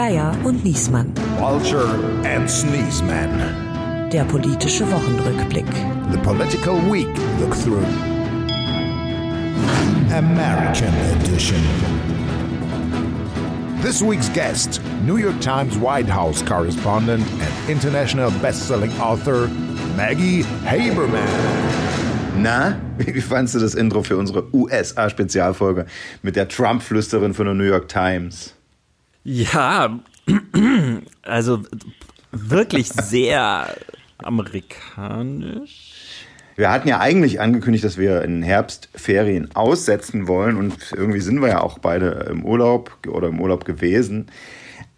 Geier und Niesmann. Vulture and Sneezeman. Der politische Wochenrückblick. The Political Week Look Through. American Edition. This week's guest, New York Times White House correspondent and international best-selling author Maggie Haberman. Na, wie fandst du das Intro für unsere USA-Spezialfolge mit der Trump-Flüsterin von der New York Times? Ja, also wirklich sehr amerikanisch. Wir hatten ja eigentlich angekündigt, dass wir in Herbstferien aussetzen wollen und irgendwie sind wir ja auch beide im Urlaub oder im Urlaub gewesen.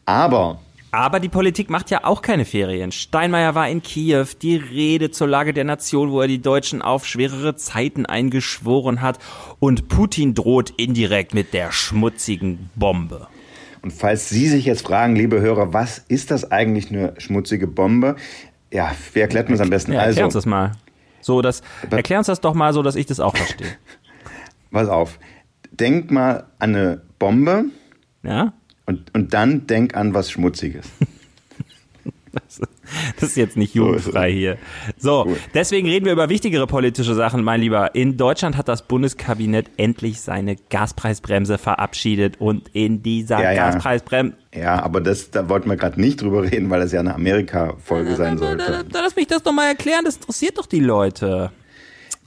Aber aber die Politik macht ja auch keine Ferien. Steinmeier war in Kiew, die Rede zur Lage der Nation, wo er die Deutschen auf schwerere Zeiten eingeschworen hat. Und Putin droht indirekt mit der schmutzigen Bombe. Und falls Sie sich jetzt fragen, liebe Hörer, was ist das eigentlich eine schmutzige Bombe? Ja, wer erklärt uns am besten? Ja, erklär also, uns das mal. So, das, erklär uns das doch mal so, dass ich das auch verstehe. Pass auf. Denk mal an eine Bombe. Ja? Und, und dann denk an was Schmutziges. Das ist jetzt nicht jugendfrei hier. So, deswegen reden wir über wichtigere politische Sachen, mein Lieber. In Deutschland hat das Bundeskabinett endlich seine Gaspreisbremse verabschiedet und in dieser ja, Gaspreisbremse. Ja, aber das, da wollten wir gerade nicht drüber reden, weil das ja eine Amerika-Folge sein sollte. Lass mich das doch mal erklären, das interessiert doch die Leute.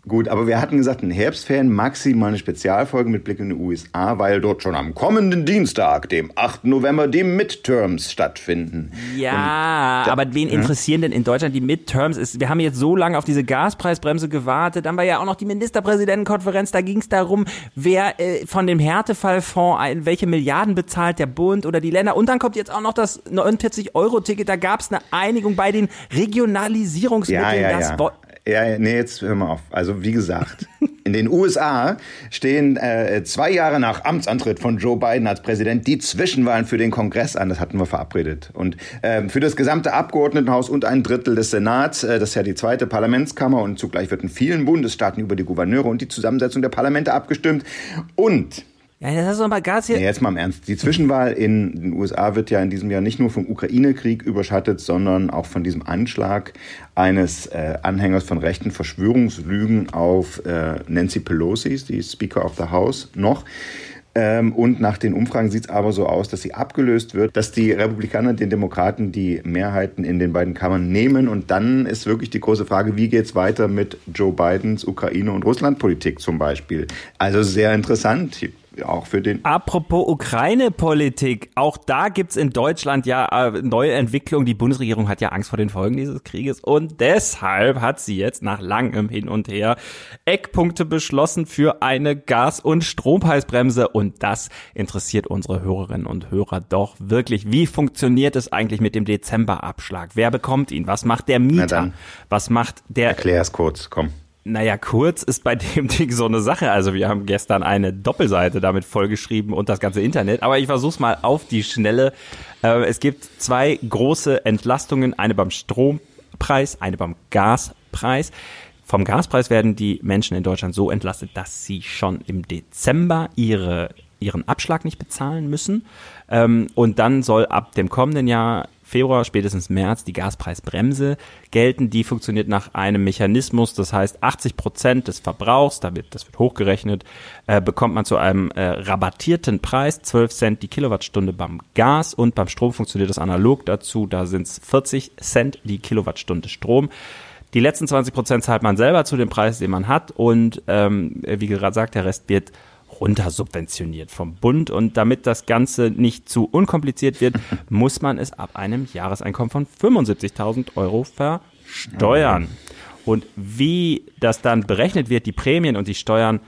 Gut, aber wir hatten gesagt, in Herbstferien maximal eine Spezialfolge mit Blick in die USA, weil dort schon am kommenden Dienstag, dem 8. November, die Midterms stattfinden. Ja, da, aber wen interessieren denn in Deutschland die Midterms? Ist, wir haben jetzt so lange auf diese Gaspreisbremse gewartet, dann war ja auch noch die Ministerpräsidentenkonferenz, da ging es darum, wer äh, von dem Härtefallfonds, welche Milliarden bezahlt der Bund oder die Länder. Und dann kommt jetzt auch noch das 49-Euro-Ticket, da gab es eine Einigung bei den Regionalisierungsmitteln. Ja, ja, ja. Ja, nee, jetzt hör mal auf. Also wie gesagt, in den USA stehen äh, zwei Jahre nach Amtsantritt von Joe Biden als Präsident die Zwischenwahlen für den Kongress an. Das hatten wir verabredet. Und äh, für das gesamte Abgeordnetenhaus und ein Drittel des Senats, äh, das ist ja die zweite Parlamentskammer und zugleich wird in vielen Bundesstaaten über die Gouverneure und die Zusammensetzung der Parlamente abgestimmt. Und ja, das du aber Gas hier. Nee, jetzt mal im Ernst. Die Zwischenwahl in den USA wird ja in diesem Jahr nicht nur vom Ukraine-Krieg überschattet, sondern auch von diesem Anschlag eines äh, Anhängers von rechten Verschwörungslügen auf äh, Nancy Pelosi, die Speaker of the House, noch. Ähm, und nach den Umfragen sieht es aber so aus, dass sie abgelöst wird, dass die Republikaner den Demokraten die Mehrheiten in den beiden Kammern nehmen. Und dann ist wirklich die große Frage, wie geht es weiter mit Joe Bidens Ukraine- und Russlandpolitik zum Beispiel. Also sehr interessant auch für den. Apropos Ukraine-Politik, auch da gibt's in Deutschland ja äh, neue Entwicklungen. Die Bundesregierung hat ja Angst vor den Folgen dieses Krieges und deshalb hat sie jetzt nach langem Hin und Her Eckpunkte beschlossen für eine Gas- und Strompreisbremse und das interessiert unsere Hörerinnen und Hörer doch wirklich. Wie funktioniert es eigentlich mit dem Dezemberabschlag? Wer bekommt ihn? Was macht der Mieter? Was macht der? Erklär's kurz, komm. Naja, kurz ist bei dem Ding so eine Sache. Also wir haben gestern eine Doppelseite damit vollgeschrieben und das ganze Internet. Aber ich versuch's mal auf die Schnelle. Äh, es gibt zwei große Entlastungen. Eine beim Strompreis, eine beim Gaspreis. Vom Gaspreis werden die Menschen in Deutschland so entlastet, dass sie schon im Dezember ihre, ihren Abschlag nicht bezahlen müssen. Ähm, und dann soll ab dem kommenden Jahr Februar, spätestens März die Gaspreisbremse gelten. Die funktioniert nach einem Mechanismus, das heißt 80 Prozent des Verbrauchs, da wird, das wird hochgerechnet, äh, bekommt man zu einem äh, rabattierten Preis, 12 Cent die Kilowattstunde beim Gas und beim Strom funktioniert das analog dazu, da sind es 40 Cent die Kilowattstunde Strom. Die letzten 20 Prozent zahlt man selber zu dem Preis, den man hat und ähm, wie gerade sagt, der Rest wird runtersubventioniert vom Bund. Und damit das Ganze nicht zu unkompliziert wird, muss man es ab einem Jahreseinkommen von 75.000 Euro versteuern. Und wie das dann berechnet wird, die Prämien und die Steuern,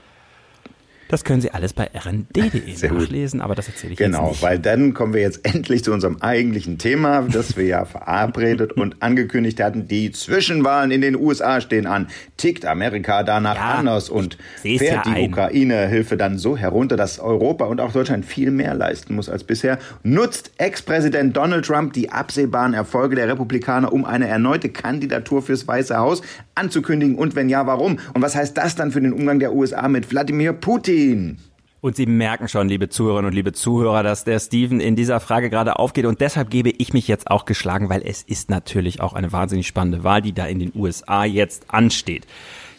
das können Sie alles bei rnd.de nachlesen, aber das erzähle ich genau, jetzt nicht. Genau, weil dann kommen wir jetzt endlich zu unserem eigentlichen Thema, das wir ja verabredet und angekündigt hatten. Die Zwischenwahlen in den USA stehen an. Tickt Amerika danach ja, anders und fährt ja die Ukraine-Hilfe dann so herunter, dass Europa und auch Deutschland viel mehr leisten muss als bisher? Nutzt Ex-Präsident Donald Trump die absehbaren Erfolge der Republikaner, um eine erneute Kandidatur fürs Weiße Haus anzukündigen? Und wenn ja, warum? Und was heißt das dann für den Umgang der USA mit Wladimir Putin? Und Sie merken schon, liebe Zuhörerinnen und liebe Zuhörer, dass der Steven in dieser Frage gerade aufgeht. Und deshalb gebe ich mich jetzt auch geschlagen, weil es ist natürlich auch eine wahnsinnig spannende Wahl, die da in den USA jetzt ansteht.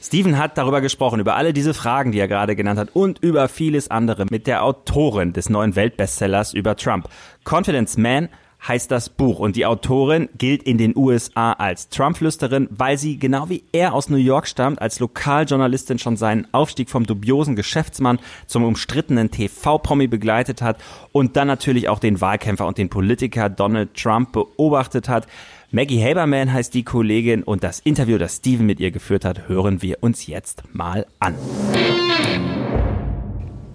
Steven hat darüber gesprochen, über alle diese Fragen, die er gerade genannt hat und über vieles andere mit der Autorin des neuen Weltbestsellers über Trump. Confidence Man heißt das Buch und die Autorin gilt in den USA als Trump-Flüsterin, weil sie genau wie er aus New York stammt, als Lokaljournalistin schon seinen Aufstieg vom dubiosen Geschäftsmann zum umstrittenen TV-Promi begleitet hat und dann natürlich auch den Wahlkämpfer und den Politiker Donald Trump beobachtet hat. Maggie Haberman heißt die Kollegin und das Interview, das Steven mit ihr geführt hat, hören wir uns jetzt mal an.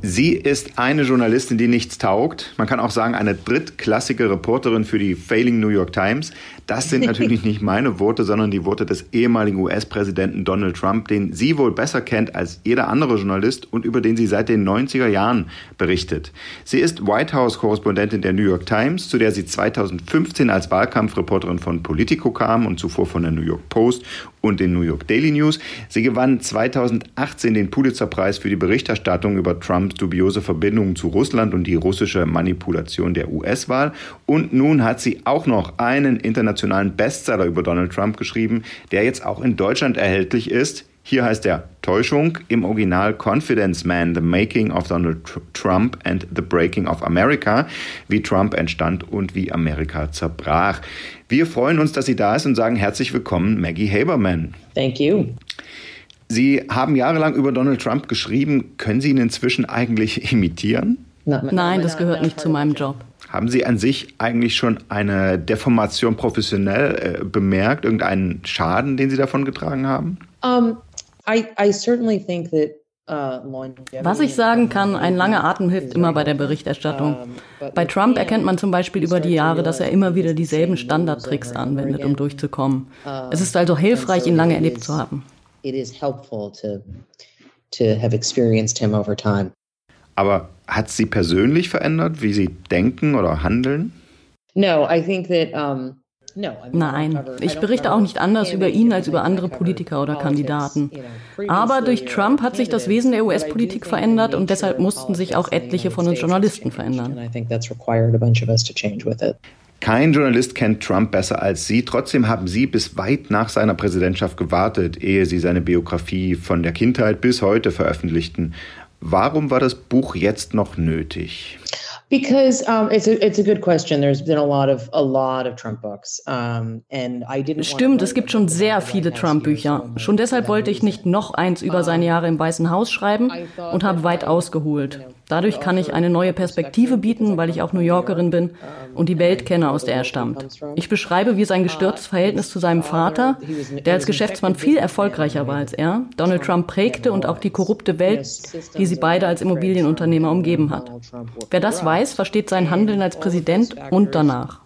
Sie ist eine Journalistin, die nichts taugt. Man kann auch sagen, eine drittklassige Reporterin für die Failing New York Times. Das sind natürlich nicht meine Worte, sondern die Worte des ehemaligen US-Präsidenten Donald Trump, den sie wohl besser kennt als jeder andere Journalist und über den sie seit den 90er Jahren berichtet. Sie ist White House-Korrespondentin der New York Times, zu der sie 2015 als Wahlkampfreporterin von Politico kam und zuvor von der New York Post und den New York Daily News. Sie gewann 2018 den Pulitzer-Preis für die Berichterstattung über Trumps dubiose Verbindungen zu Russland und die russische Manipulation der US-Wahl. Und nun hat sie auch noch einen internationalen Bestseller über Donald Trump geschrieben, der jetzt auch in Deutschland erhältlich ist. Hier heißt er Täuschung, im Original Confidence Man, The Making of Donald Trump and the Breaking of America, wie Trump entstand und wie Amerika zerbrach. Wir freuen uns, dass sie da ist und sagen herzlich willkommen, Maggie Haberman. Thank you. Sie haben jahrelang über Donald Trump geschrieben. Können Sie ihn inzwischen eigentlich imitieren? Nein, das gehört nicht zu meinem Job. Haben Sie an sich eigentlich schon eine Deformation professionell äh, bemerkt, irgendeinen Schaden, den Sie davon getragen haben? Um, I, I certainly think that uh, was ich sagen kann, ein langer Atem hilft immer bei der Berichterstattung. Bei Trump erkennt man zum Beispiel über die Jahre, dass er immer wieder dieselben Standardtricks anwendet, um durchzukommen. Es ist also hilfreich, ihn lange erlebt zu haben it is helpful to to have experienced him over time. Aber hat sie persönlich verändert, wie sie denken oder handeln? No, I think that um, Nein, ich berichte auch nicht anders über ihn als über andere Politiker oder Kandidaten. Aber durch Trump hat sich das Wesen der US-Politik verändert und deshalb mussten sich auch etliche von uns Journalisten verändern. Kein Journalist kennt Trump besser als Sie. Trotzdem haben Sie bis weit nach seiner Präsidentschaft gewartet, ehe Sie seine Biografie von der Kindheit bis heute veröffentlichten. Warum war das Buch jetzt noch nötig? Because um, it's a it's a good question. There's been a lot of a lot of Trump books, um, and I didn't. Stimmt, es gibt schon sehr viele Trump-Bücher. Schon deshalb wollte ich nicht noch eins über seine Jahre im Weißen Haus schreiben und habe weit ausgeholt. Dadurch kann ich eine neue Perspektive bieten, weil ich auch New Yorkerin bin und die Welt kenne, aus der er stammt. Ich beschreibe, wie sein gestörtes Verhältnis zu seinem Vater, der als Geschäftsmann viel erfolgreicher war als er, Donald Trump prägte und auch die korrupte Welt, die sie beide als Immobilienunternehmer umgeben hat. Wer das weiß, versteht sein Handeln als Präsident und danach.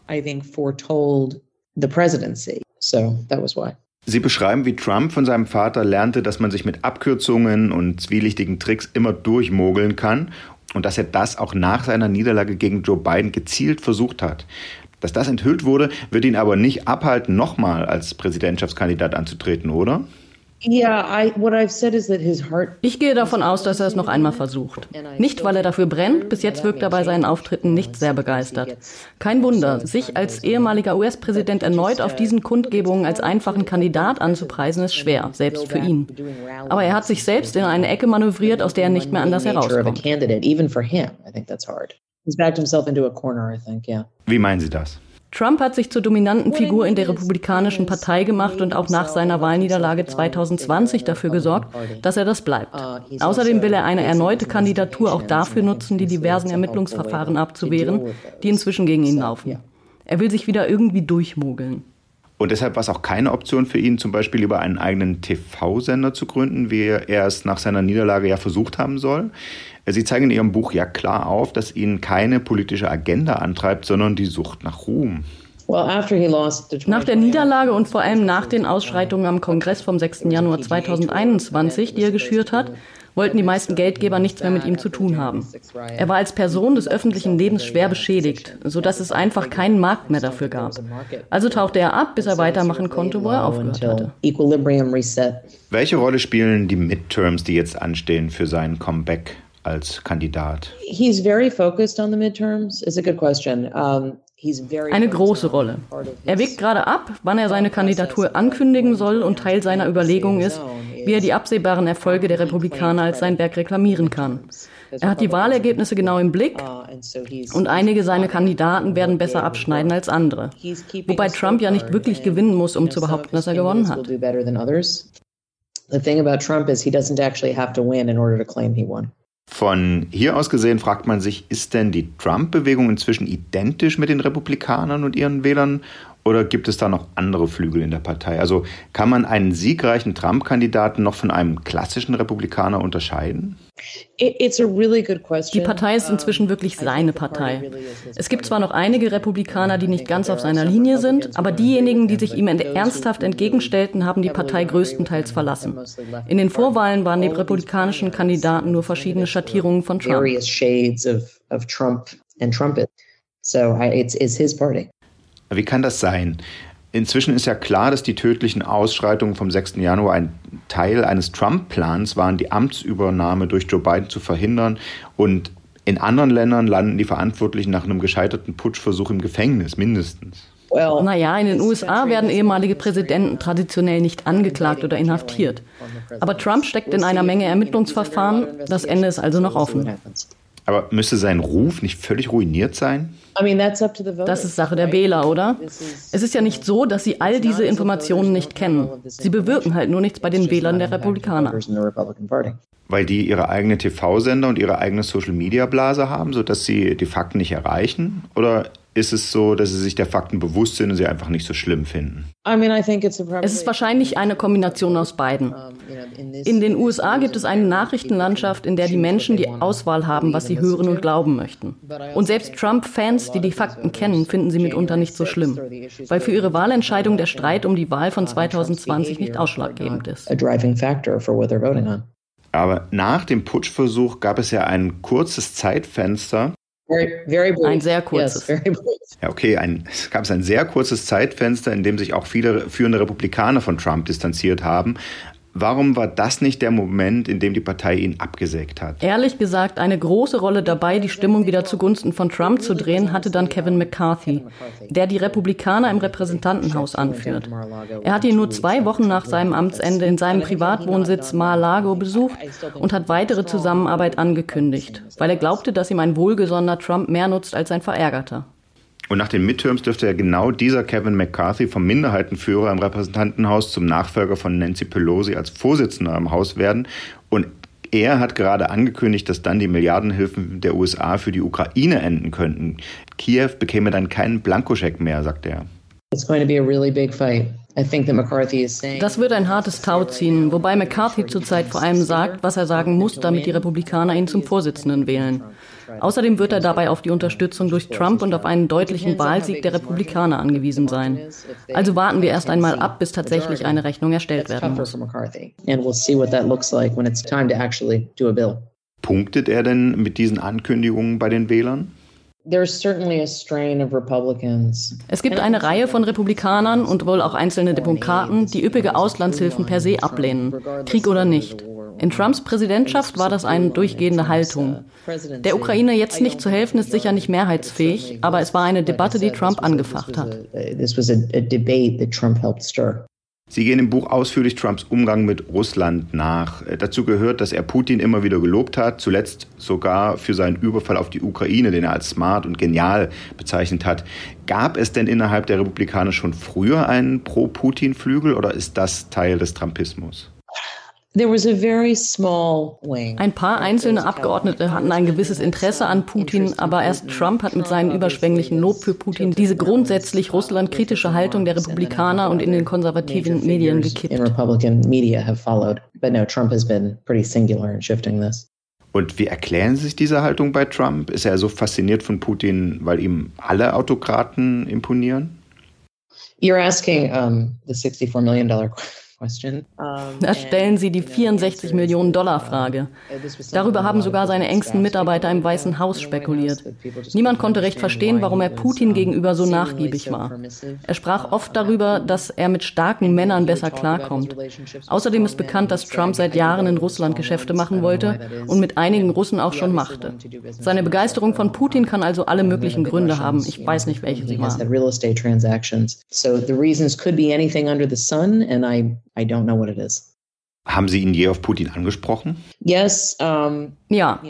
Sie beschreiben, wie Trump von seinem Vater lernte, dass man sich mit Abkürzungen und zwielichtigen Tricks immer durchmogeln kann und dass er das auch nach seiner Niederlage gegen Joe Biden gezielt versucht hat. Dass das enthüllt wurde, wird ihn aber nicht abhalten, nochmal als Präsidentschaftskandidat anzutreten, oder? Ich gehe davon aus, dass er es noch einmal versucht. Nicht, weil er dafür brennt, bis jetzt wirkt er bei seinen Auftritten nicht sehr begeistert. Kein Wunder, sich als ehemaliger US-Präsident erneut auf diesen Kundgebungen als einfachen Kandidat anzupreisen, ist schwer, selbst für ihn. Aber er hat sich selbst in eine Ecke manövriert, aus der er nicht mehr anders herauskommt. Wie meinen Sie das? Trump hat sich zur dominanten Figur in der Republikanischen Partei gemacht und auch nach seiner Wahlniederlage 2020 dafür gesorgt, dass er das bleibt. Außerdem will er eine erneute Kandidatur auch dafür nutzen, die diversen Ermittlungsverfahren abzuwehren, die inzwischen gegen ihn laufen. Er will sich wieder irgendwie durchmogeln. Und deshalb war es auch keine Option für ihn, zum Beispiel über einen eigenen TV-Sender zu gründen, wie er es nach seiner Niederlage ja versucht haben soll. Sie zeigen in Ihrem Buch ja klar auf, dass ihn keine politische Agenda antreibt, sondern die Sucht nach Ruhm. Nach der Niederlage und vor allem nach den Ausschreitungen am Kongress vom 6. Januar 2021, die er geschürt hat, wollten die meisten Geldgeber nichts mehr mit ihm zu tun haben. Er war als Person des öffentlichen Lebens schwer beschädigt, sodass es einfach keinen Markt mehr dafür gab. Also tauchte er ab, bis er weitermachen konnte, wo er aufgehört hatte. Welche Rolle spielen die Midterms, die jetzt anstehen, für sein Comeback als Kandidat? Eine große Rolle. Er wägt gerade ab, wann er seine Kandidatur ankündigen soll und Teil seiner Überlegungen ist, wie er die absehbaren Erfolge der Republikaner als sein Werk reklamieren kann. Er hat die Wahlergebnisse genau im Blick und einige seiner Kandidaten werden besser abschneiden als andere. Wobei Trump ja nicht wirklich gewinnen muss, um zu behaupten, dass er gewonnen hat. The thing about Trump is he doesn't actually have to win in order to claim he won. Von hier aus gesehen fragt man sich, ist denn die Trump-Bewegung inzwischen identisch mit den Republikanern und ihren Wählern oder gibt es da noch andere Flügel in der Partei? Also kann man einen siegreichen Trump-Kandidaten noch von einem klassischen Republikaner unterscheiden? Die Partei ist inzwischen wirklich seine Partei. Es gibt zwar noch einige Republikaner, die nicht ganz auf seiner Linie sind, aber diejenigen, die sich ihm ernsthaft entgegenstellten, haben die Partei größtenteils verlassen. In den Vorwahlen waren die republikanischen Kandidaten nur verschiedene Schattierungen von Trump. Wie kann das sein? Inzwischen ist ja klar, dass die tödlichen Ausschreitungen vom 6. Januar ein Teil eines Trump-Plans waren, die Amtsübernahme durch Joe Biden zu verhindern. Und in anderen Ländern landen die Verantwortlichen nach einem gescheiterten Putschversuch im Gefängnis, mindestens. Naja, in den USA werden ehemalige Präsidenten traditionell nicht angeklagt oder inhaftiert. Aber Trump steckt in einer Menge Ermittlungsverfahren. Das Ende ist also noch offen. Aber müsste sein Ruf nicht völlig ruiniert sein? Das ist Sache der Wähler, oder? Es ist ja nicht so, dass sie all diese Informationen nicht kennen. Sie bewirken halt nur nichts bei den Wählern der Republikaner. Weil die ihre eigene TV-Sender und ihre eigene Social-Media-Blase haben, sodass sie die Fakten nicht erreichen? Oder ist es so, dass sie sich der Fakten bewusst sind und sie einfach nicht so schlimm finden? Es ist wahrscheinlich eine Kombination aus beiden. In den USA gibt es eine Nachrichtenlandschaft, in der die Menschen die Auswahl haben, was sie hören und glauben möchten. Und selbst Trump-Fans, die die Fakten kennen, finden sie mitunter nicht so schlimm, weil für ihre Wahlentscheidung der Streit um die Wahl von 2020 nicht ausschlaggebend ist. Aber nach dem Putschversuch gab es ja ein kurzes Zeitfenster, ein sehr kurzes. ja, okay, ein, es gab ein sehr kurzes Zeitfenster, in dem sich auch viele führende Republikaner von Trump distanziert haben. Warum war das nicht der Moment, in dem die Partei ihn abgesägt hat? Ehrlich gesagt, eine große Rolle dabei, die Stimmung wieder zugunsten von Trump zu drehen, hatte dann Kevin McCarthy, der die Republikaner im Repräsentantenhaus anführt. Er hat ihn nur zwei Wochen nach seinem Amtsende in seinem Privatwohnsitz Mar-a-Lago besucht und hat weitere Zusammenarbeit angekündigt, weil er glaubte, dass ihm ein wohlgesonnener Trump mehr nutzt als ein Verärgerter. Und nach den Midterms dürfte ja genau dieser Kevin McCarthy vom Minderheitenführer im Repräsentantenhaus zum Nachfolger von Nancy Pelosi als Vorsitzender im Haus werden. Und er hat gerade angekündigt, dass dann die Milliardenhilfen der USA für die Ukraine enden könnten. Kiew bekäme dann keinen Blankoscheck mehr, sagt er. It's going to be a really big fight. Das wird ein hartes Tau ziehen, wobei McCarthy zurzeit vor allem sagt, was er sagen muss, damit die Republikaner ihn zum Vorsitzenden wählen. Außerdem wird er dabei auf die Unterstützung durch Trump und auf einen deutlichen Wahlsieg der Republikaner angewiesen sein. Also warten wir erst einmal ab, bis tatsächlich eine Rechnung erstellt werden muss. Punktet er denn mit diesen Ankündigungen bei den Wählern? Es gibt eine Reihe von Republikanern und wohl auch einzelne Demokraten, die üppige Auslandshilfen per se ablehnen, Krieg oder nicht. In Trumps Präsidentschaft war das eine durchgehende Haltung. Der Ukraine jetzt nicht zu helfen, ist sicher nicht mehrheitsfähig, aber es war eine Debatte, die Trump angefacht hat. Sie gehen im Buch ausführlich Trumps Umgang mit Russland nach. Dazu gehört, dass er Putin immer wieder gelobt hat, zuletzt sogar für seinen Überfall auf die Ukraine, den er als smart und genial bezeichnet hat. Gab es denn innerhalb der Republikaner schon früher einen Pro-Putin-Flügel oder ist das Teil des Trumpismus? Ein paar einzelne Abgeordnete hatten ein gewisses Interesse an Putin, aber erst Trump hat mit seinem überschwänglichen Lob für Putin diese grundsätzlich russlandkritische Haltung der Republikaner und in den konservativen Medien gekippt. Und wie erklären Sie sich diese Haltung bei Trump? Ist er so fasziniert von Putin, weil ihm alle Autokraten imponieren? You're asking um, the $64 million question. Da stellen Sie die 64 Millionen Dollar Frage. Darüber haben sogar seine engsten Mitarbeiter im Weißen Haus spekuliert. Niemand konnte recht verstehen, warum er Putin gegenüber so nachgiebig war. Er sprach oft darüber, dass er mit starken Männern besser klarkommt. Außerdem ist bekannt, dass Trump seit Jahren in Russland Geschäfte machen wollte und mit einigen Russen auch schon machte. Seine Begeisterung von Putin kann also alle möglichen Gründe haben. Ich weiß nicht, welche sie waren. I don't know what it is. Haben Sie ihn je auf Putin angesprochen? Yes, um, ja.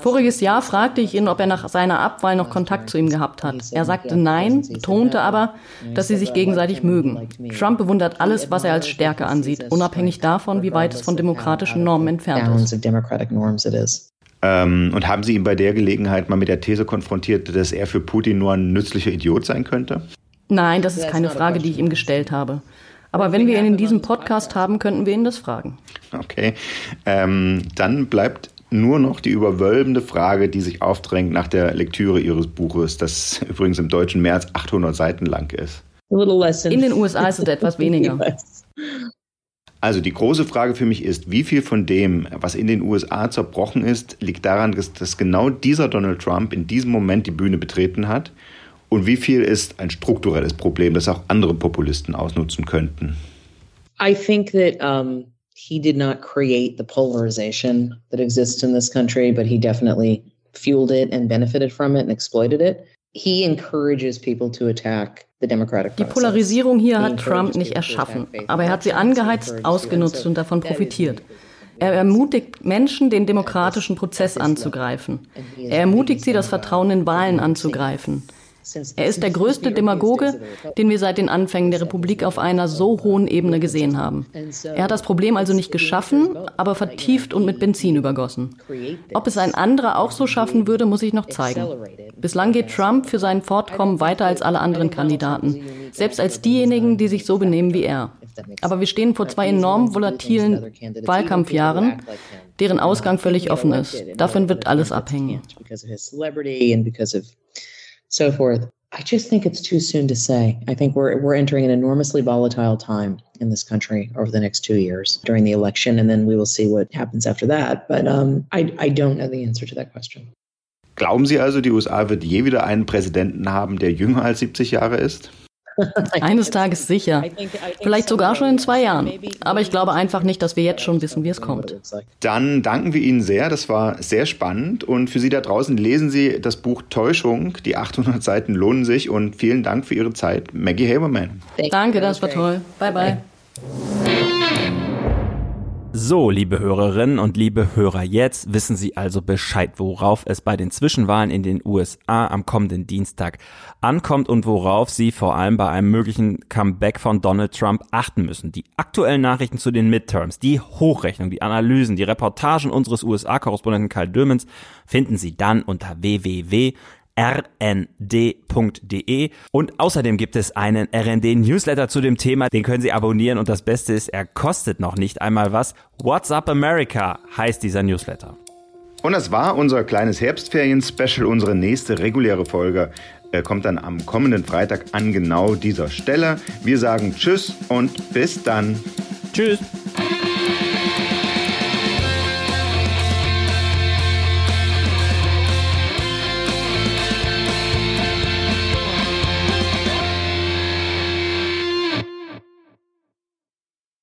Voriges Jahr fragte ich ihn, ob er nach seiner Abwahl noch Kontakt zu ihm gehabt hat. Er sagte nein, betonte aber, dass sie sich gegenseitig mögen. Trump bewundert alles, was er als Stärke ansieht, unabhängig davon, wie weit es von demokratischen Normen entfernt ist. Ähm, und haben Sie ihn bei der Gelegenheit mal mit der These konfrontiert, dass er für Putin nur ein nützlicher Idiot sein könnte? Nein, das ist keine Frage, die ich ihm gestellt habe. Aber wenn wir ihn in diesem Podcast haben, könnten wir ihn das fragen. Okay. Ähm, dann bleibt nur noch die überwölbende Frage, die sich aufdrängt nach der Lektüre Ihres Buches, das übrigens im Deutschen mehr als 800 Seiten lang ist. In den USA ist es etwas weniger. Also die große Frage für mich ist, wie viel von dem, was in den USA zerbrochen ist, liegt daran, dass, dass genau dieser Donald Trump in diesem Moment die Bühne betreten hat und wie viel ist ein strukturelles Problem, das auch andere Populisten ausnutzen könnten? I think that um, he did not create the polarization that exists in this country, but he definitely fueled it and benefited from it and exploited it. He encourages people to attack die Polarisierung hier hat Trump nicht erschaffen, aber er hat sie angeheizt, ausgenutzt und davon profitiert. Er ermutigt Menschen, den demokratischen Prozess anzugreifen. Er ermutigt sie, das Vertrauen in Wahlen anzugreifen. Er ist der größte Demagoge, den wir seit den Anfängen der Republik auf einer so hohen Ebene gesehen haben. Er hat das Problem also nicht geschaffen, aber vertieft und mit Benzin übergossen. Ob es ein anderer auch so schaffen würde, muss ich noch zeigen. Bislang geht Trump für sein Fortkommen weiter als alle anderen Kandidaten, selbst als diejenigen, die sich so benehmen wie er. Aber wir stehen vor zwei enorm volatilen Wahlkampfjahren, deren Ausgang völlig offen ist. Davon wird alles abhängen so forth. I just think it's too soon to say. I think we're we're entering an enormously volatile time in this country over the next two years during the election, and then we will see what happens after that. But um, I I don't know the answer to that question. Glauben Sie also, die USA wird je wieder einen Präsidenten haben, der jünger als 70 Jahre ist? Eines Tages sicher. Vielleicht sogar schon in zwei Jahren. Aber ich glaube einfach nicht, dass wir jetzt schon wissen, wie es kommt. Dann danken wir Ihnen sehr. Das war sehr spannend. Und für Sie da draußen lesen Sie das Buch Täuschung. Die 800 Seiten lohnen sich. Und vielen Dank für Ihre Zeit, Maggie Haberman. Danke, das war toll. Bye, bye. So, liebe Hörerinnen und liebe Hörer, jetzt wissen Sie also Bescheid, worauf es bei den Zwischenwahlen in den USA am kommenden Dienstag ankommt und worauf Sie vor allem bei einem möglichen Comeback von Donald Trump achten müssen. Die aktuellen Nachrichten zu den Midterms, die Hochrechnung, die Analysen, die Reportagen unseres USA-Korrespondenten Karl Dömens finden Sie dann unter www rnd.de und außerdem gibt es einen RND Newsletter zu dem Thema, den können Sie abonnieren und das Beste ist, er kostet noch nicht einmal was. What's Up America heißt dieser Newsletter. Und das war unser kleines Herbstferien-Special. Unsere nächste reguläre Folge kommt dann am kommenden Freitag an genau dieser Stelle. Wir sagen Tschüss und bis dann. Tschüss.